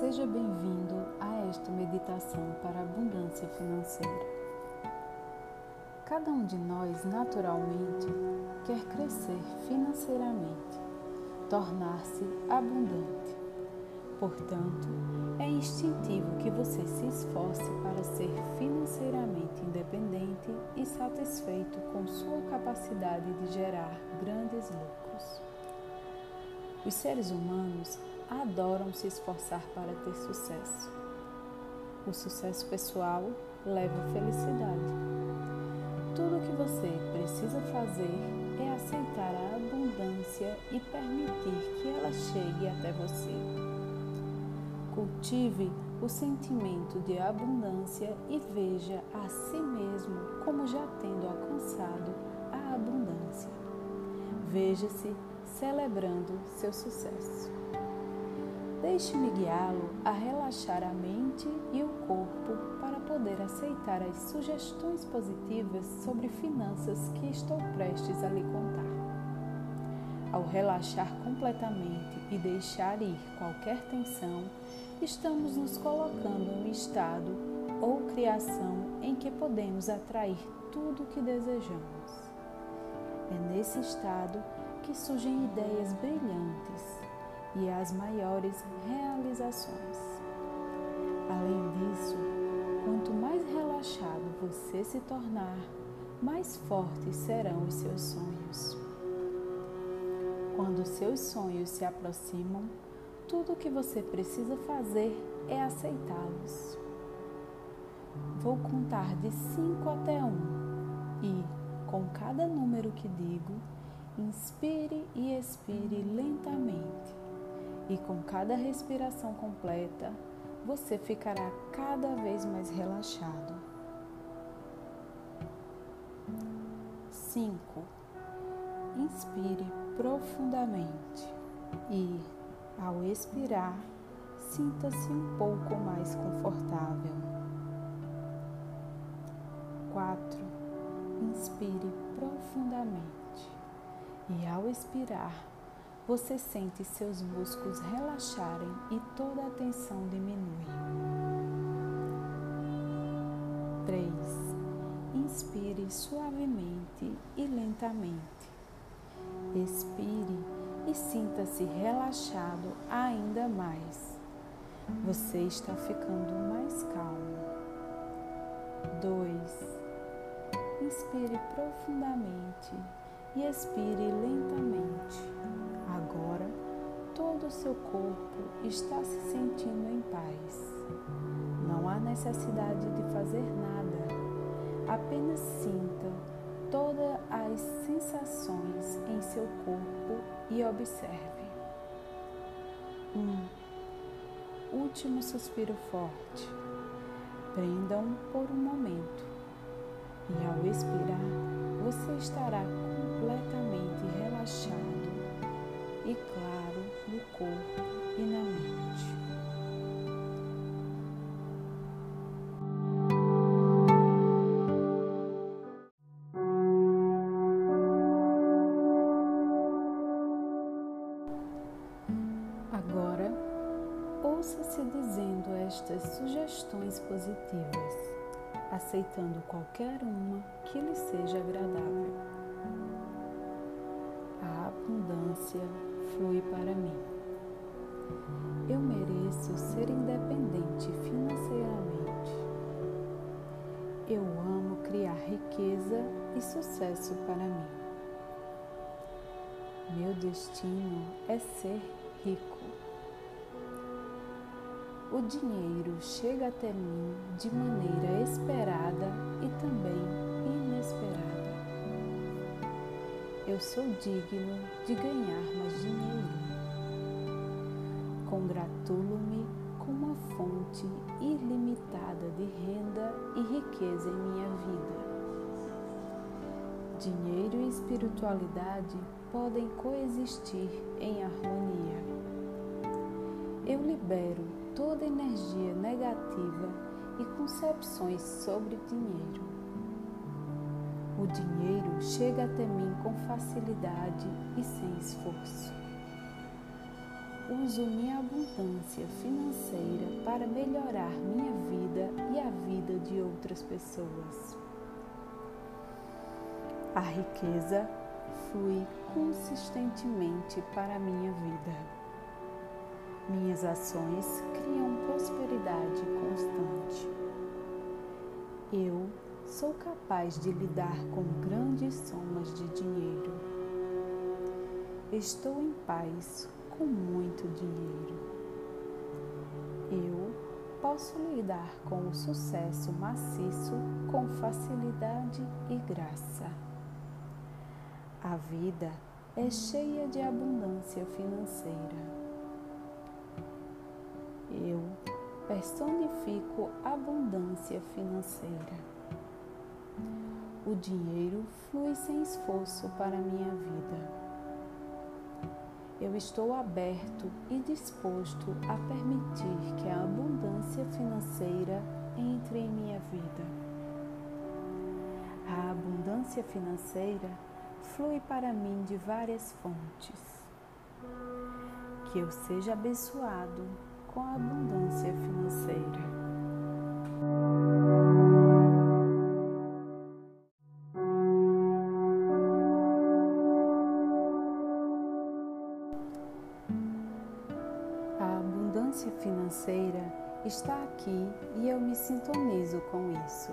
Seja bem-vindo a esta meditação para abundância financeira. Cada um de nós, naturalmente, quer crescer financeiramente, tornar-se abundante. Portanto, é instintivo que você se esforce para ser financeiramente independente e satisfeito com sua capacidade de gerar grandes lucros. Os seres humanos adoram se esforçar para ter sucesso. O sucesso pessoal leva à felicidade. Tudo o que você precisa fazer é aceitar a abundância e permitir que ela chegue até você. Cultive o sentimento de abundância e veja a si mesmo como já tendo alcançado a abundância. Veja-se celebrando seu sucesso. Deixe-me guiá-lo a relaxar a mente e o corpo para poder aceitar as sugestões positivas sobre finanças que estou prestes a lhe contar. Ao relaxar completamente e deixar ir qualquer tensão, estamos nos colocando em um estado ou criação em que podemos atrair tudo o que desejamos. É nesse estado que surgem ideias brilhantes e as maiores realizações. Além disso, quanto mais relaxado você se tornar, mais fortes serão os seus sonhos. Quando seus sonhos se aproximam, tudo o que você precisa fazer é aceitá-los. Vou contar de 5 até 1 um, e, com cada número que digo, inspire e expire lentamente e com cada respiração completa, você ficará cada vez mais relaxado. 5. Inspire profundamente e, ao expirar, sinta-se um pouco mais confortável. 4. Inspire profundamente e, ao expirar, você sente seus músculos relaxarem e toda a tensão diminui. 3. Inspire suavemente e lentamente. Expire e sinta-se relaxado ainda mais. Você está ficando mais calmo. 2. Inspire profundamente e expire lentamente. Todo o seu corpo está se sentindo em paz. Não há necessidade de fazer nada, apenas sinta todas as sensações em seu corpo e observe. Um último suspiro forte. Prenda-o por um momento e ao expirar, você estará completamente relaxado e claro no corpo e na mente. Agora, ouça-se dizendo estas sugestões positivas, aceitando qualquer uma que lhe seja agradável. A abundância flui para mim. Eu mereço ser independente financeiramente. Eu amo criar riqueza e sucesso para mim. Meu destino é ser rico. O dinheiro chega até mim de maneira esperada e também inesperada. Eu sou digno de ganhar mais dinheiro. Congratulo-me com uma fonte ilimitada de renda e riqueza em minha vida. Dinheiro e espiritualidade podem coexistir em harmonia. Eu libero toda energia negativa e concepções sobre dinheiro. O dinheiro chega até mim com facilidade e sem esforço. uso minha abundância financeira para melhorar minha vida e a vida de outras pessoas. A riqueza flui consistentemente para minha vida. Minhas ações criam prosperidade constante. Eu sou capaz de lidar com grandes somas de dinheiro. Estou em paz com muito dinheiro. Eu posso lidar com o sucesso maciço com facilidade e graça. A vida é cheia de abundância financeira. Eu personifico abundância financeira. O dinheiro flui sem esforço para minha vida eu estou aberto e disposto a permitir que a abundância financeira entre em minha vida. A abundância financeira flui para mim de várias fontes. Que eu seja abençoado com a abundância financeira. Abundância financeira está aqui e eu me sintonizo com isso.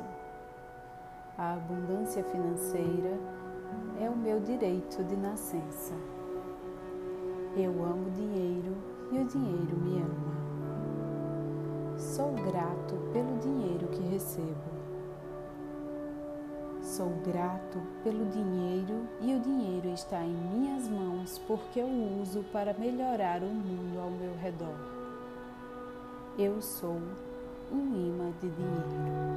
A abundância financeira é o meu direito de nascença. Eu amo dinheiro e o dinheiro me ama. Sou grato pelo dinheiro que recebo. Sou grato pelo dinheiro e o dinheiro está em minhas mãos porque eu uso para melhorar o mundo ao meu redor. Eu sou um imã de dinheiro.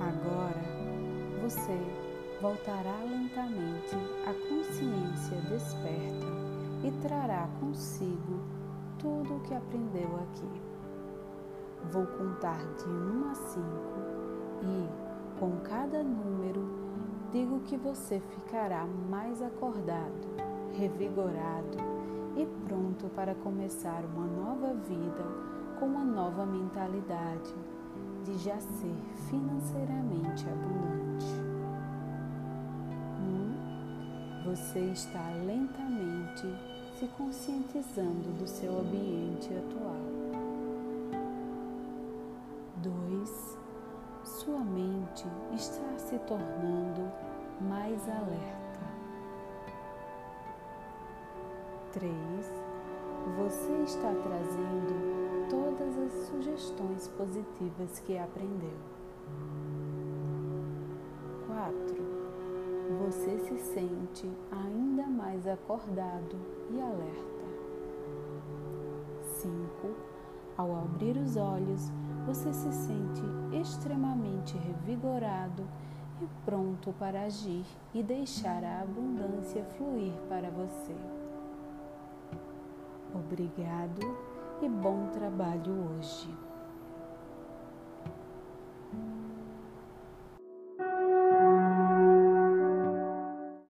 Agora você voltará lentamente à consciência desperta e trará consigo tudo o que aprendeu aqui. Vou contar de um a cinco e, com cada número, digo que você ficará mais acordado, revigorado e pronto para começar uma nova vida com uma nova mentalidade de já ser financeiramente abundante. Um, você está lentamente se conscientizando do seu ambiente atual. 2. Sua mente está se tornando mais alerta. 3. Você está trazendo todas as sugestões positivas que aprendeu. 4. Você se sente ainda mais acordado e alerta. 5. Ao abrir os olhos, você se sente extremamente revigorado e pronto para agir e deixar a abundância fluir para você. Obrigado e bom trabalho hoje.